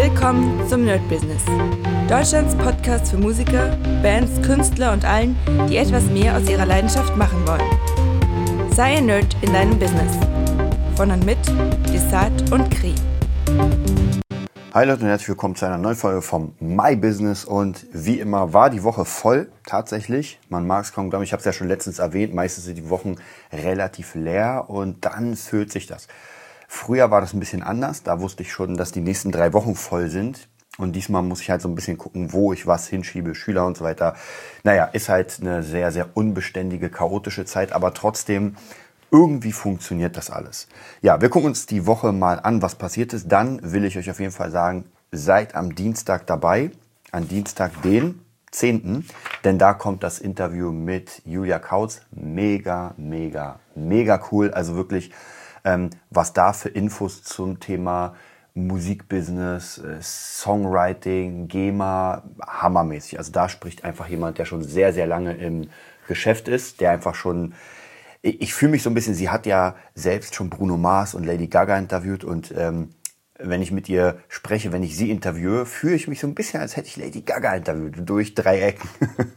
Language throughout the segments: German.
Willkommen zum Nerd Business. Deutschlands Podcast für Musiker, Bands, Künstler und allen, die etwas mehr aus ihrer Leidenschaft machen wollen. Sei ein Nerd in deinem Business. Von und mit Desart und Kri. Hi Leute und herzlich willkommen zu einer neuen Folge vom My Business und wie immer war die Woche voll, tatsächlich. Man mag es kaum glauben, ich habe es ja schon letztens erwähnt, meistens sind die Wochen relativ leer und dann füllt sich das. Früher war das ein bisschen anders. Da wusste ich schon, dass die nächsten drei Wochen voll sind. Und diesmal muss ich halt so ein bisschen gucken, wo ich was hinschiebe, Schüler und so weiter. Naja, ist halt eine sehr, sehr unbeständige, chaotische Zeit, aber trotzdem irgendwie funktioniert das alles. Ja, wir gucken uns die Woche mal an, was passiert ist. Dann will ich euch auf jeden Fall sagen, seid am Dienstag dabei, an Dienstag den 10., denn da kommt das Interview mit Julia Kautz. Mega, mega, mega cool. Also wirklich was da für Infos zum Thema Musikbusiness, äh, Songwriting, GEMA, hammermäßig. Also da spricht einfach jemand, der schon sehr, sehr lange im Geschäft ist, der einfach schon, ich, ich fühle mich so ein bisschen, sie hat ja selbst schon Bruno Mars und Lady Gaga interviewt und ähm, wenn ich mit ihr spreche, wenn ich sie interviewe, fühle ich mich so ein bisschen, als hätte ich Lady Gaga interviewt, durch drei Ecken.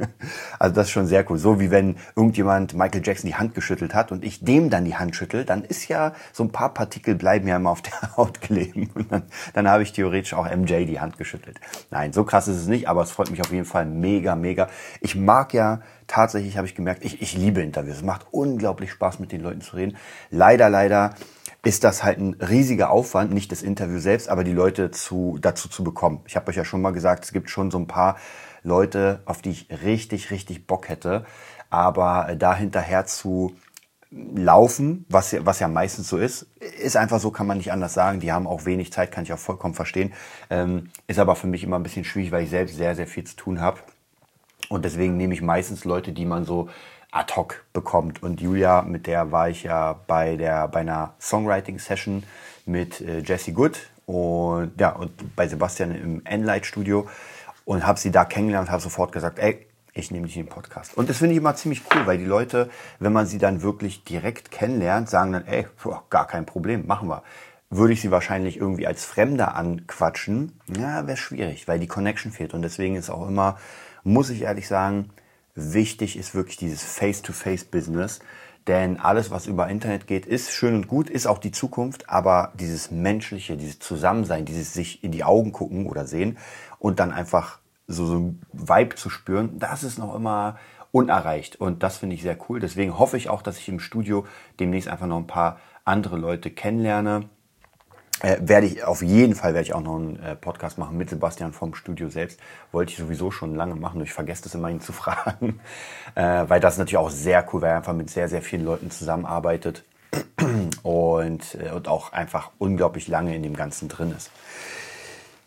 also das ist schon sehr cool. So wie wenn irgendjemand Michael Jackson die Hand geschüttelt hat und ich dem dann die Hand schüttel, dann ist ja so ein paar Partikel bleiben ja immer auf der Haut kleben. Und dann, dann habe ich theoretisch auch MJ die Hand geschüttelt. Nein, so krass ist es nicht, aber es freut mich auf jeden Fall mega, mega. Ich mag ja tatsächlich, habe ich gemerkt, ich, ich liebe Interviews. Es macht unglaublich Spaß, mit den Leuten zu reden. Leider, leider ist das halt ein riesiger Aufwand, nicht das Interview selbst, aber die Leute zu, dazu zu bekommen. Ich habe euch ja schon mal gesagt, es gibt schon so ein paar Leute, auf die ich richtig, richtig Bock hätte, aber da hinterher zu laufen, was, was ja meistens so ist, ist einfach so, kann man nicht anders sagen. Die haben auch wenig Zeit, kann ich auch vollkommen verstehen. Ähm, ist aber für mich immer ein bisschen schwierig, weil ich selbst sehr, sehr viel zu tun habe. Und deswegen nehme ich meistens Leute, die man so ad hoc bekommt. Und Julia, mit der war ich ja bei, der, bei einer Songwriting-Session mit äh, Jesse Good und, ja, und bei Sebastian im Enlight-Studio und habe sie da kennengelernt und habe sofort gesagt, ey, ich nehme dich in den Podcast. Und das finde ich immer ziemlich cool, weil die Leute, wenn man sie dann wirklich direkt kennenlernt, sagen dann, ey, gar kein Problem, machen wir. Würde ich sie wahrscheinlich irgendwie als Fremder anquatschen, ja, wäre schwierig, weil die Connection fehlt. Und deswegen ist auch immer, muss ich ehrlich sagen, wichtig ist wirklich dieses Face-to-Face-Business. Denn alles, was über Internet geht, ist schön und gut, ist auch die Zukunft, aber dieses menschliche, dieses Zusammensein, dieses sich in die Augen gucken oder sehen und dann einfach so, so ein Vibe zu spüren, das ist noch immer unerreicht. Und das finde ich sehr cool. Deswegen hoffe ich auch, dass ich im Studio demnächst einfach noch ein paar andere Leute kennenlerne, äh, werde ich auf jeden Fall werde ich auch noch einen äh, Podcast machen mit Sebastian vom Studio selbst. Wollte ich sowieso schon lange machen, ich vergesse das immer ihn zu fragen, äh, weil das natürlich auch sehr cool, weil er einfach mit sehr sehr vielen Leuten zusammenarbeitet und äh, und auch einfach unglaublich lange in dem Ganzen drin ist.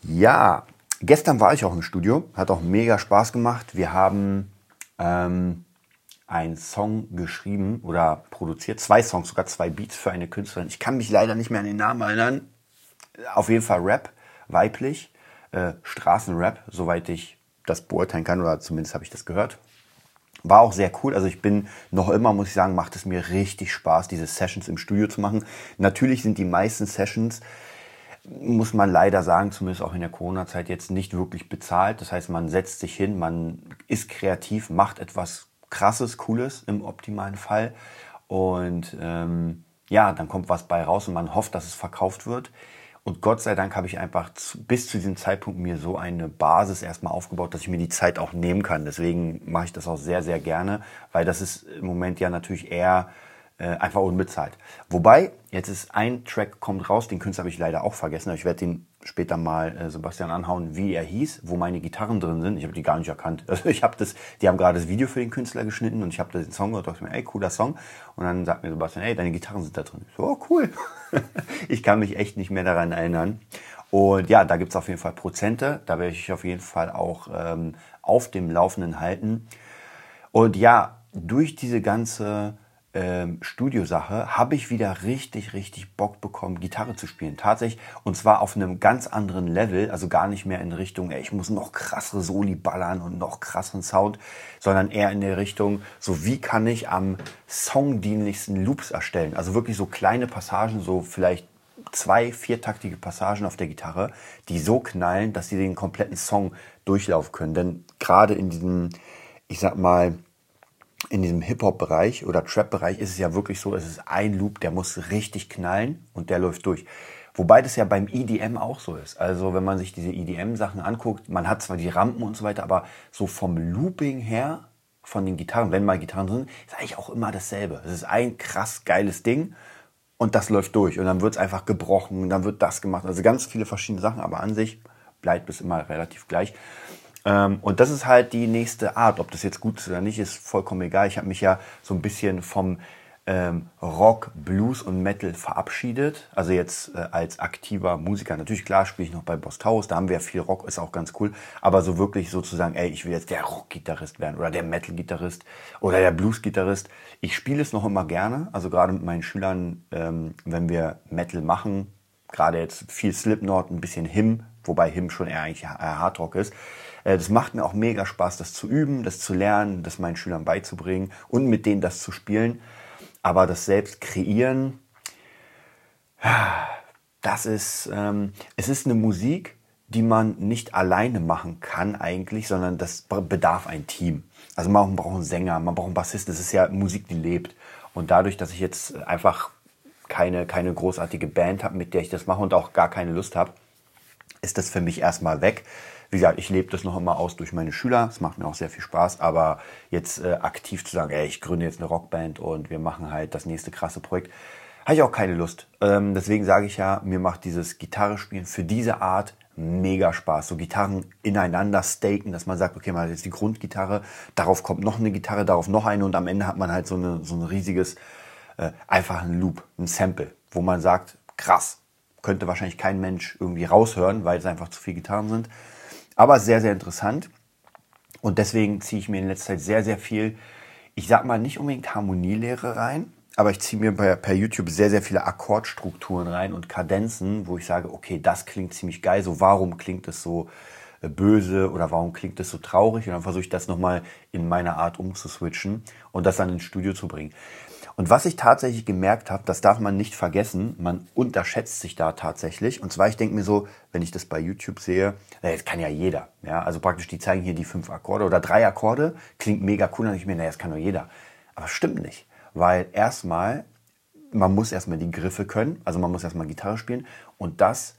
Ja, gestern war ich auch im Studio, hat auch mega Spaß gemacht. Wir haben ähm, einen Song geschrieben oder produziert, zwei Songs, sogar zwei Beats für eine Künstlerin. Ich kann mich leider nicht mehr an den Namen erinnern auf jeden Fall Rap, weiblich, äh, Straßenrap, soweit ich das beurteilen kann, oder zumindest habe ich das gehört. War auch sehr cool. Also ich bin noch immer, muss ich sagen, macht es mir richtig Spaß, diese Sessions im Studio zu machen. Natürlich sind die meisten Sessions, muss man leider sagen, zumindest auch in der Corona-Zeit jetzt nicht wirklich bezahlt. Das heißt, man setzt sich hin, man ist kreativ, macht etwas Krasses, Cooles im optimalen Fall. Und ähm, ja, dann kommt was bei raus und man hofft, dass es verkauft wird. Und Gott sei Dank habe ich einfach bis zu diesem Zeitpunkt mir so eine Basis erstmal aufgebaut, dass ich mir die Zeit auch nehmen kann. Deswegen mache ich das auch sehr, sehr gerne, weil das ist im Moment ja natürlich eher äh, einfach unbezahlt. Wobei, jetzt ist ein Track kommt raus, den Künstler habe ich leider auch vergessen, aber ich werde den später mal äh, Sebastian anhauen, wie er hieß, wo meine Gitarren drin sind. Ich habe die gar nicht erkannt. Also ich habe das, die haben gerade das Video für den Künstler geschnitten und ich habe den Song gehört und dachte mir, ey, cooler Song. Und dann sagt mir Sebastian, ey, deine Gitarren sind da drin. Ich so, oh, cool. ich kann mich echt nicht mehr daran erinnern. Und ja, da gibt's auf jeden Fall Prozente. Da werde ich auf jeden Fall auch ähm, auf dem Laufenden halten. Und ja, durch diese ganze ähm, Studiosache habe ich wieder richtig, richtig Bock bekommen, Gitarre zu spielen. Tatsächlich. Und zwar auf einem ganz anderen Level. Also gar nicht mehr in Richtung, ey, ich muss noch krassere Soli ballern und noch krasseren Sound, sondern eher in der Richtung, so wie kann ich am songdienlichsten Loops erstellen. Also wirklich so kleine Passagen, so vielleicht zwei viertaktige Passagen auf der Gitarre, die so knallen, dass sie den kompletten Song durchlaufen können. Denn gerade in diesem, ich sag mal, in diesem Hip-Hop-Bereich oder Trap-Bereich ist es ja wirklich so, es ist ein Loop, der muss richtig knallen und der läuft durch. Wobei das ja beim EDM auch so ist. Also wenn man sich diese EDM-Sachen anguckt, man hat zwar die Rampen und so weiter, aber so vom Looping her, von den Gitarren, wenn mal Gitarren sind, ist eigentlich auch immer dasselbe. Es ist ein krass geiles Ding und das läuft durch und dann wird es einfach gebrochen, dann wird das gemacht. Also ganz viele verschiedene Sachen, aber an sich bleibt es immer relativ gleich. Ähm, und das ist halt die nächste Art. Ob das jetzt gut ist oder nicht, ist vollkommen egal. Ich habe mich ja so ein bisschen vom ähm, Rock, Blues und Metal verabschiedet. Also jetzt äh, als aktiver Musiker. Natürlich, klar, spiele ich noch bei Boss Taurus, da haben wir ja viel Rock, ist auch ganz cool. Aber so wirklich sozusagen, ey, ich will jetzt der Rock-Gitarrist werden oder der Metal-Gitarrist oder der Blues-Gitarrist. Ich spiele es noch immer gerne. Also gerade mit meinen Schülern, ähm, wenn wir Metal machen, gerade jetzt viel Slipknot, ein bisschen Him, wobei Him schon eher eigentlich Hardrock ist. Äh, das macht mir auch mega Spaß, das zu üben, das zu lernen, das meinen Schülern beizubringen und mit denen das zu spielen. Aber das selbst kreieren, das ist, ähm, es ist eine Musik, die man nicht alleine machen kann eigentlich, sondern das bedarf ein Team. Also man braucht einen Sänger, man braucht einen Bassisten. Das ist ja Musik, die lebt. Und dadurch, dass ich jetzt einfach keine, keine großartige Band habe, mit der ich das mache und auch gar keine Lust habe, ist das für mich erstmal weg. Wie gesagt, ich lebe das noch immer aus durch meine Schüler. Es macht mir auch sehr viel Spaß. Aber jetzt äh, aktiv zu sagen, ey, ich gründe jetzt eine Rockband und wir machen halt das nächste krasse Projekt, habe ich auch keine Lust. Ähm, deswegen sage ich ja, mir macht dieses Gitarre spielen für diese Art mega Spaß. So Gitarren ineinander staken, dass man sagt, okay, man hat jetzt die Grundgitarre, darauf kommt noch eine Gitarre, darauf noch eine und am Ende hat man halt so, eine, so ein riesiges, äh, einfach ein Loop, ein Sample, wo man sagt, krass, könnte wahrscheinlich kein Mensch irgendwie raushören, weil es einfach zu viele Gitarren sind. Aber sehr, sehr interessant. Und deswegen ziehe ich mir in letzter Zeit sehr, sehr viel, ich sag mal nicht unbedingt Harmonielehre rein, aber ich ziehe mir per, per YouTube sehr, sehr viele Akkordstrukturen rein und Kadenzen, wo ich sage, okay, das klingt ziemlich geil, so warum klingt es so äh, böse oder warum klingt es so traurig? Und dann versuche ich das nochmal in meiner Art umzuswitchen und das dann ins Studio zu bringen. Und was ich tatsächlich gemerkt habe, das darf man nicht vergessen, man unterschätzt sich da tatsächlich. Und zwar, ich denke mir so, wenn ich das bei YouTube sehe, das kann ja jeder. Ja, also praktisch, die zeigen hier die fünf Akkorde oder drei Akkorde, klingt mega cool. Dann denke ich mir, naja, das kann doch jeder. Aber stimmt nicht. Weil erstmal, man muss erstmal die Griffe können, also man muss erstmal Gitarre spielen und das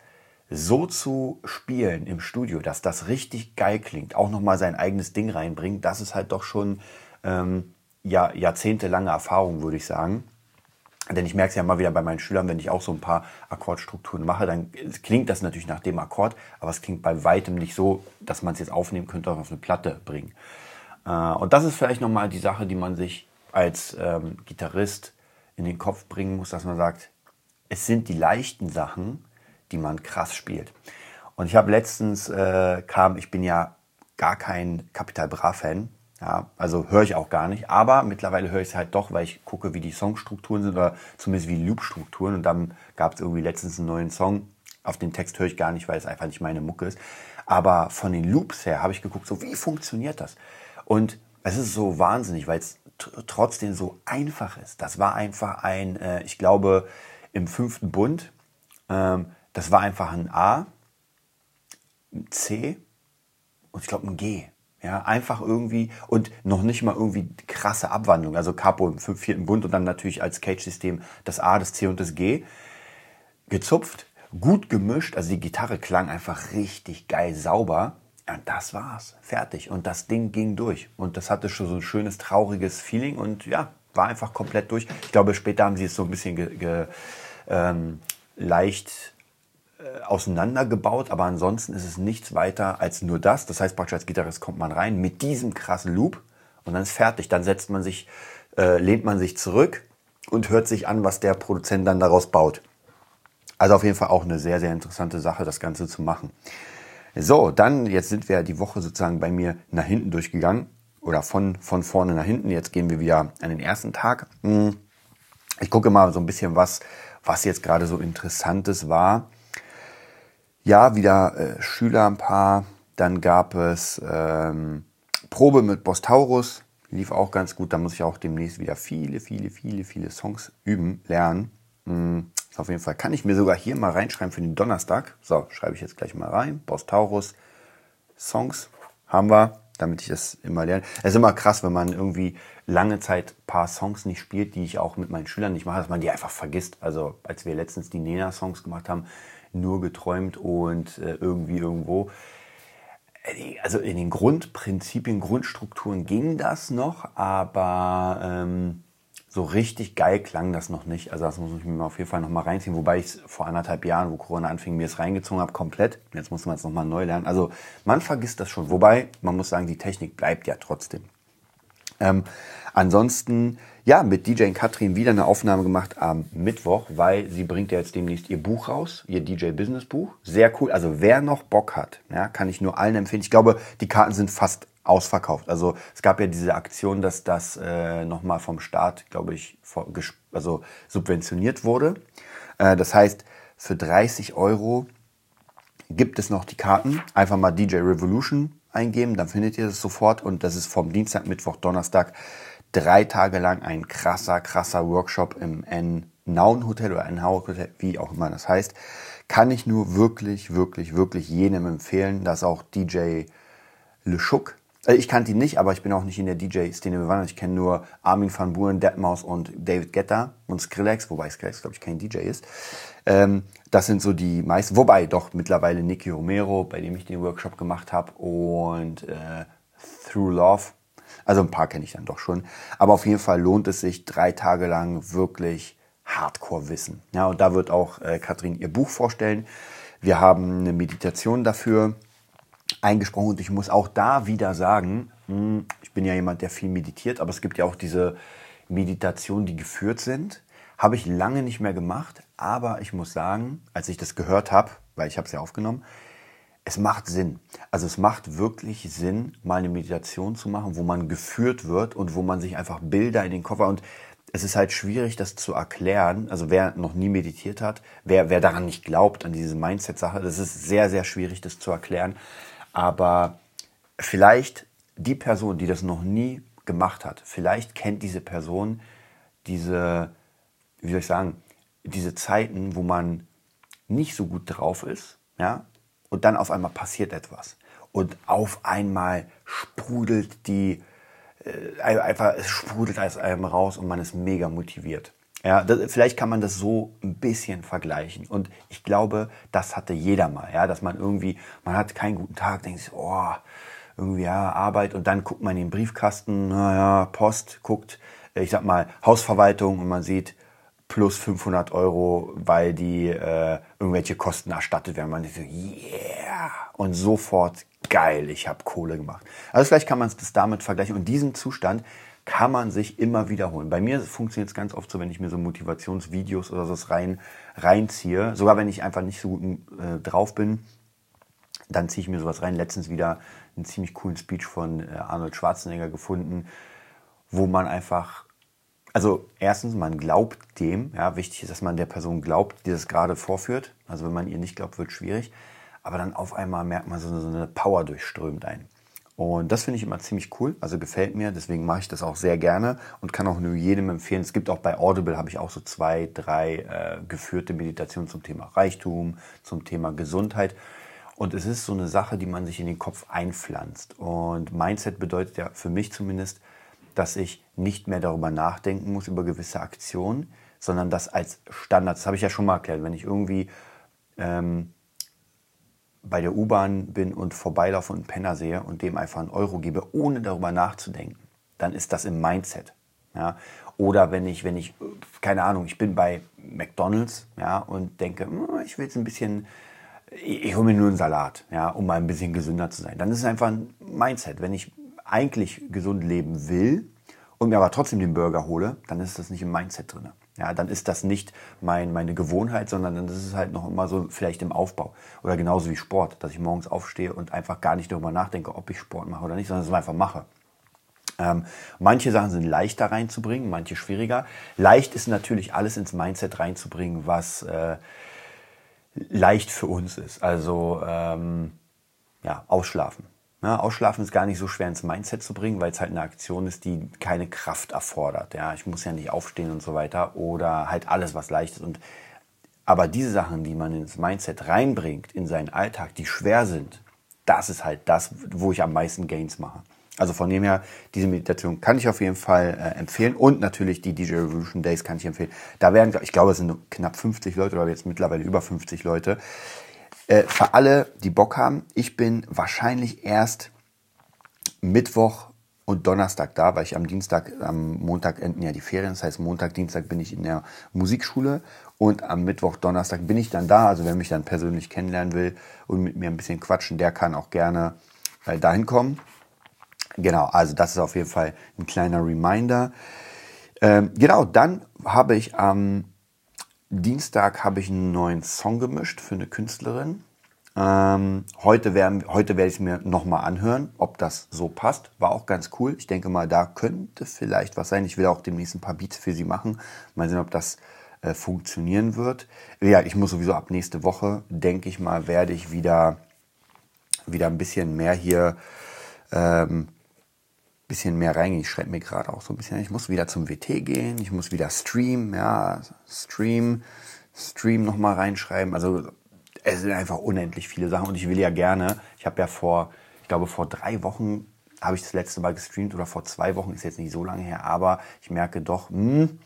so zu spielen im Studio, dass das richtig geil klingt, auch nochmal sein eigenes Ding reinbringen, das ist halt doch schon ähm, ja, jahrzehntelange Erfahrung, würde ich sagen. Denn ich merke es ja immer wieder bei meinen Schülern, wenn ich auch so ein paar Akkordstrukturen mache, dann klingt das natürlich nach dem Akkord, aber es klingt bei weitem nicht so, dass man es jetzt aufnehmen könnte und auf eine Platte bringen. Äh, und das ist vielleicht nochmal die Sache, die man sich als ähm, Gitarrist in den Kopf bringen muss, dass man sagt, es sind die leichten Sachen, die man krass spielt. Und ich habe letztens äh, kam, ich bin ja gar kein Capital Bra Fan, ja, also höre ich auch gar nicht. Aber mittlerweile höre ich es halt doch, weil ich gucke, wie die Songstrukturen sind oder zumindest wie Loop-Strukturen. Und dann gab es irgendwie letztens einen neuen Song. Auf den Text höre ich gar nicht, weil es einfach nicht meine Mucke ist. Aber von den Loops her habe ich geguckt, so wie funktioniert das? Und es ist so wahnsinnig, weil es trotzdem so einfach ist. Das war einfach ein, äh, ich glaube, im fünften Bund, ähm, das war einfach ein A, ein C und ich glaube ein G. Ja, einfach irgendwie und noch nicht mal irgendwie krasse Abwandlung. Also Capo im vierten Bund und dann natürlich als Cage-System das A, das C und das G. Gezupft, gut gemischt. Also die Gitarre klang einfach richtig geil sauber. Und das war's. Fertig. Und das Ding ging durch. Und das hatte schon so ein schönes, trauriges Feeling und ja, war einfach komplett durch. Ich glaube, später haben sie es so ein bisschen ge, ge, ähm, leicht auseinandergebaut, aber ansonsten ist es nichts weiter als nur das. Das heißt, praktisch als Gitarrist kommt man rein mit diesem krassen Loop und dann ist fertig. Dann setzt man sich, äh, lehnt man sich zurück und hört sich an, was der Produzent dann daraus baut. Also auf jeden Fall auch eine sehr, sehr interessante Sache, das Ganze zu machen. So, dann, jetzt sind wir die Woche sozusagen bei mir nach hinten durchgegangen oder von, von vorne nach hinten. Jetzt gehen wir wieder an den ersten Tag. Hm. Ich gucke mal so ein bisschen, was, was jetzt gerade so Interessantes war ja, wieder äh, Schüler ein paar. Dann gab es ähm, Probe mit Bostaurus, lief auch ganz gut. Da muss ich auch demnächst wieder viele, viele, viele, viele Songs üben, lernen. Hm, Auf jeden Fall kann ich mir sogar hier mal reinschreiben für den Donnerstag. So, schreibe ich jetzt gleich mal rein. Boss Taurus, Songs haben wir, damit ich das immer lerne. Es ist immer krass, wenn man irgendwie lange Zeit paar Songs nicht spielt, die ich auch mit meinen Schülern nicht mache, dass man die einfach vergisst. Also als wir letztens die Nena-Songs gemacht haben, nur geträumt und äh, irgendwie irgendwo. Äh, also in den Grundprinzipien, Grundstrukturen ging das noch, aber ähm, so richtig geil klang das noch nicht. Also das muss ich mir auf jeden Fall noch mal reinziehen. Wobei ich es vor anderthalb Jahren, wo Corona anfing, mir es reingezogen habe, komplett. Jetzt muss man es noch mal neu lernen. Also man vergisst das schon. Wobei, man muss sagen, die Technik bleibt ja trotzdem. Ähm, ansonsten, ja, mit DJ Katrin wieder eine Aufnahme gemacht am Mittwoch, weil sie bringt ja jetzt demnächst ihr Buch raus, ihr DJ Business Buch. Sehr cool. Also wer noch Bock hat, ja, kann ich nur allen empfehlen. Ich glaube, die Karten sind fast ausverkauft. Also es gab ja diese Aktion, dass das äh, nochmal vom Staat, glaube ich, vor, also subventioniert wurde. Äh, das heißt, für 30 Euro gibt es noch die Karten. Einfach mal DJ Revolution eingeben, dann findet ihr das sofort. Und das ist vom Dienstag, Mittwoch, Donnerstag drei Tage lang ein krasser, krasser Workshop im N Naun Hotel oder N Hotel, wie auch immer das heißt. Kann ich nur wirklich, wirklich, wirklich jedem empfehlen, dass auch DJ Le Schuck äh, ich kannte ihn nicht, aber ich bin auch nicht in der DJ-Szene bewandert. Ich kenne nur Armin van Buuren, Deadmau5 und David Guetta und Skrillex, wobei Skrillex, glaube ich, kein DJ ist. Ähm, das sind so die meisten, wobei doch mittlerweile Nicky Romero, bei dem ich den Workshop gemacht habe, und äh, Through Love. Also ein paar kenne ich dann doch schon. Aber auf jeden Fall lohnt es sich, drei Tage lang wirklich Hardcore-Wissen. Ja, und da wird auch äh, Katrin ihr Buch vorstellen. Wir haben eine Meditation dafür eingesprochen und ich muss auch da wieder sagen, hm, ich bin ja jemand, der viel meditiert, aber es gibt ja auch diese Meditationen, die geführt sind. Habe ich lange nicht mehr gemacht, aber ich muss sagen, als ich das gehört habe, weil ich habe es ja aufgenommen, es macht Sinn. Also es macht wirklich Sinn, mal eine Meditation zu machen, wo man geführt wird und wo man sich einfach Bilder in den Koffer und es ist halt schwierig, das zu erklären. Also wer noch nie meditiert hat, wer, wer daran nicht glaubt, an diese Mindset-Sache, das ist sehr, sehr schwierig, das zu erklären. Aber vielleicht die Person, die das noch nie gemacht hat, vielleicht kennt diese Person diese, wie soll ich sagen, diese Zeiten, wo man nicht so gut drauf ist, ja, und dann auf einmal passiert etwas. Und auf einmal sprudelt die, äh, einfach, es sprudelt aus einem raus und man ist mega motiviert. Ja, das, vielleicht kann man das so ein bisschen vergleichen. Und ich glaube, das hatte jeder mal, ja, dass man irgendwie, man hat keinen guten Tag, denkt sich, oh, irgendwie ja, Arbeit und dann guckt man in den Briefkasten, naja, Post, guckt, äh, ich sag mal, Hausverwaltung und man sieht plus 500 Euro, weil die äh, irgendwelche Kosten erstattet werden. Man denkt so, yeah, und sofort geil, ich habe Kohle gemacht. Also vielleicht kann man es bis damit vergleichen. Und diesen Zustand, kann man sich immer wiederholen. Bei mir funktioniert es ganz oft so, wenn ich mir so Motivationsvideos oder so rein, reinziehe, sogar wenn ich einfach nicht so gut äh, drauf bin, dann ziehe ich mir sowas rein. Letztens wieder einen ziemlich coolen Speech von äh, Arnold Schwarzenegger gefunden, wo man einfach, also erstens, man glaubt dem, ja, wichtig ist, dass man der Person glaubt, die das gerade vorführt. Also wenn man ihr nicht glaubt, wird schwierig. Aber dann auf einmal merkt man, so, so eine Power durchströmt ein. Und das finde ich immer ziemlich cool, also gefällt mir, deswegen mache ich das auch sehr gerne und kann auch nur jedem empfehlen. Es gibt auch bei Audible, habe ich auch so zwei, drei äh, geführte Meditationen zum Thema Reichtum, zum Thema Gesundheit. Und es ist so eine Sache, die man sich in den Kopf einpflanzt. Und Mindset bedeutet ja für mich zumindest, dass ich nicht mehr darüber nachdenken muss, über gewisse Aktionen, sondern das als Standard, das habe ich ja schon mal erklärt, wenn ich irgendwie ähm, bei der U-Bahn bin und vorbeilaufe und einen Penner sehe und dem einfach einen Euro gebe, ohne darüber nachzudenken, dann ist das im Mindset. Ja? Oder wenn ich, wenn ich, keine Ahnung, ich bin bei McDonalds ja, und denke, hm, ich will jetzt ein bisschen, ich hole mir nur einen Salat, ja, um mal ein bisschen gesünder zu sein. Dann ist es einfach ein Mindset. Wenn ich eigentlich gesund leben will und mir aber trotzdem den Burger hole, dann ist das nicht im Mindset drin ja, dann ist das nicht mein, meine Gewohnheit, sondern dann ist es halt noch immer so vielleicht im Aufbau. Oder genauso wie Sport, dass ich morgens aufstehe und einfach gar nicht darüber nachdenke, ob ich Sport mache oder nicht, sondern es einfach mache. Ähm, manche Sachen sind leichter reinzubringen, manche schwieriger. Leicht ist natürlich alles ins Mindset reinzubringen, was äh, leicht für uns ist. Also ähm, ja, ausschlafen. Ja, Ausschlafen ist gar nicht so schwer ins Mindset zu bringen, weil es halt eine Aktion ist, die keine Kraft erfordert. Ja, ich muss ja nicht aufstehen und so weiter oder halt alles, was leicht ist. Und Aber diese Sachen, die man ins Mindset reinbringt, in seinen Alltag, die schwer sind, das ist halt das, wo ich am meisten Gains mache. Also von dem her, diese Meditation kann ich auf jeden Fall äh, empfehlen und natürlich die DJ Revolution Days kann ich empfehlen. Da werden, ich glaube, es sind knapp 50 Leute oder jetzt mittlerweile über 50 Leute. Äh, für alle, die Bock haben, ich bin wahrscheinlich erst Mittwoch und Donnerstag da, weil ich am Dienstag, am Montag enden ja die Ferien. Das heißt, Montag, Dienstag bin ich in der Musikschule und am Mittwoch, Donnerstag bin ich dann da. Also wer mich dann persönlich kennenlernen will und mit mir ein bisschen quatschen, der kann auch gerne äh, dahin kommen. Genau, also das ist auf jeden Fall ein kleiner Reminder. Ähm, genau, dann habe ich am Dienstag habe ich einen neuen Song gemischt für eine Künstlerin. Ähm, heute, werden, heute werde ich es mir nochmal anhören, ob das so passt. War auch ganz cool. Ich denke mal, da könnte vielleicht was sein. Ich will auch demnächst ein paar Beats für sie machen. Mal sehen, ob das äh, funktionieren wird. Ja, ich muss sowieso ab nächste Woche, denke ich mal, werde ich wieder, wieder ein bisschen mehr hier ähm, bisschen mehr reingehen. Ich schreibe mir gerade auch so ein bisschen, ich muss wieder zum WT gehen, ich muss wieder streamen, ja, Stream, Stream nochmal reinschreiben. Also es sind einfach unendlich viele Sachen. Und ich will ja gerne, ich habe ja vor, ich glaube vor drei Wochen habe ich das letzte Mal gestreamt oder vor zwei Wochen, ist jetzt nicht so lange her, aber ich merke doch, hm,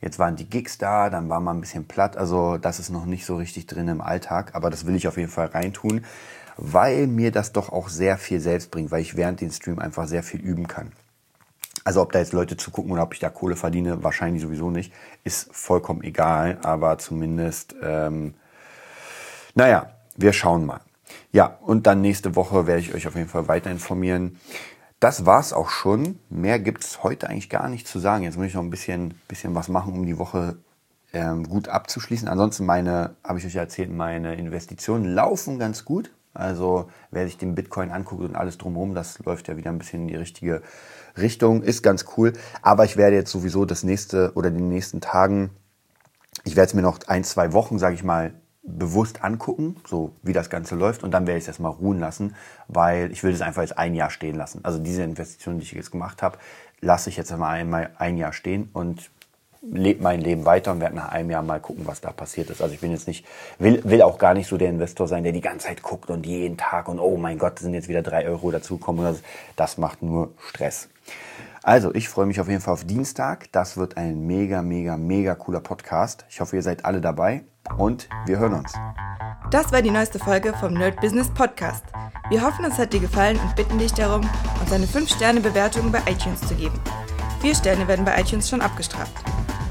jetzt waren die Gigs da, dann war man ein bisschen platt, also das ist noch nicht so richtig drin im Alltag, aber das will ich auf jeden Fall reintun weil mir das doch auch sehr viel selbst bringt, weil ich während den Stream einfach sehr viel üben kann. Also ob da jetzt Leute zugucken oder ob ich da Kohle verdiene, wahrscheinlich sowieso nicht, ist vollkommen egal, aber zumindest, ähm, naja, wir schauen mal. Ja, und dann nächste Woche werde ich euch auf jeden Fall weiter informieren. Das war's auch schon. Mehr gibt's heute eigentlich gar nicht zu sagen. Jetzt muss ich noch ein bisschen, bisschen was machen, um die Woche ähm, gut abzuschließen. Ansonsten meine, habe ich euch erzählt, meine Investitionen laufen ganz gut. Also wer sich den Bitcoin anguckt und alles drumherum, das läuft ja wieder ein bisschen in die richtige Richtung, ist ganz cool. Aber ich werde jetzt sowieso das nächste oder den nächsten Tagen, ich werde es mir noch ein, zwei Wochen, sage ich mal, bewusst angucken, so wie das Ganze läuft und dann werde ich es erstmal ruhen lassen, weil ich will das einfach jetzt ein Jahr stehen lassen. Also diese Investition, die ich jetzt gemacht habe, lasse ich jetzt einmal ein Jahr stehen und lebe mein Leben weiter und werde nach einem Jahr mal gucken, was da passiert ist. Also ich bin jetzt nicht, will, will auch gar nicht so der Investor sein, der die ganze Zeit guckt und jeden Tag und oh mein Gott, sind jetzt wieder drei Euro dazugekommen. Das, das macht nur Stress. Also, ich freue mich auf jeden Fall auf Dienstag. Das wird ein mega, mega, mega cooler Podcast. Ich hoffe, ihr seid alle dabei und wir hören uns. Das war die neueste Folge vom Nerd Business Podcast. Wir hoffen, es hat dir gefallen und bitten dich darum, uns eine 5-Sterne-Bewertung bei iTunes zu geben. Vier Sterne werden bei iTunes schon abgestraft.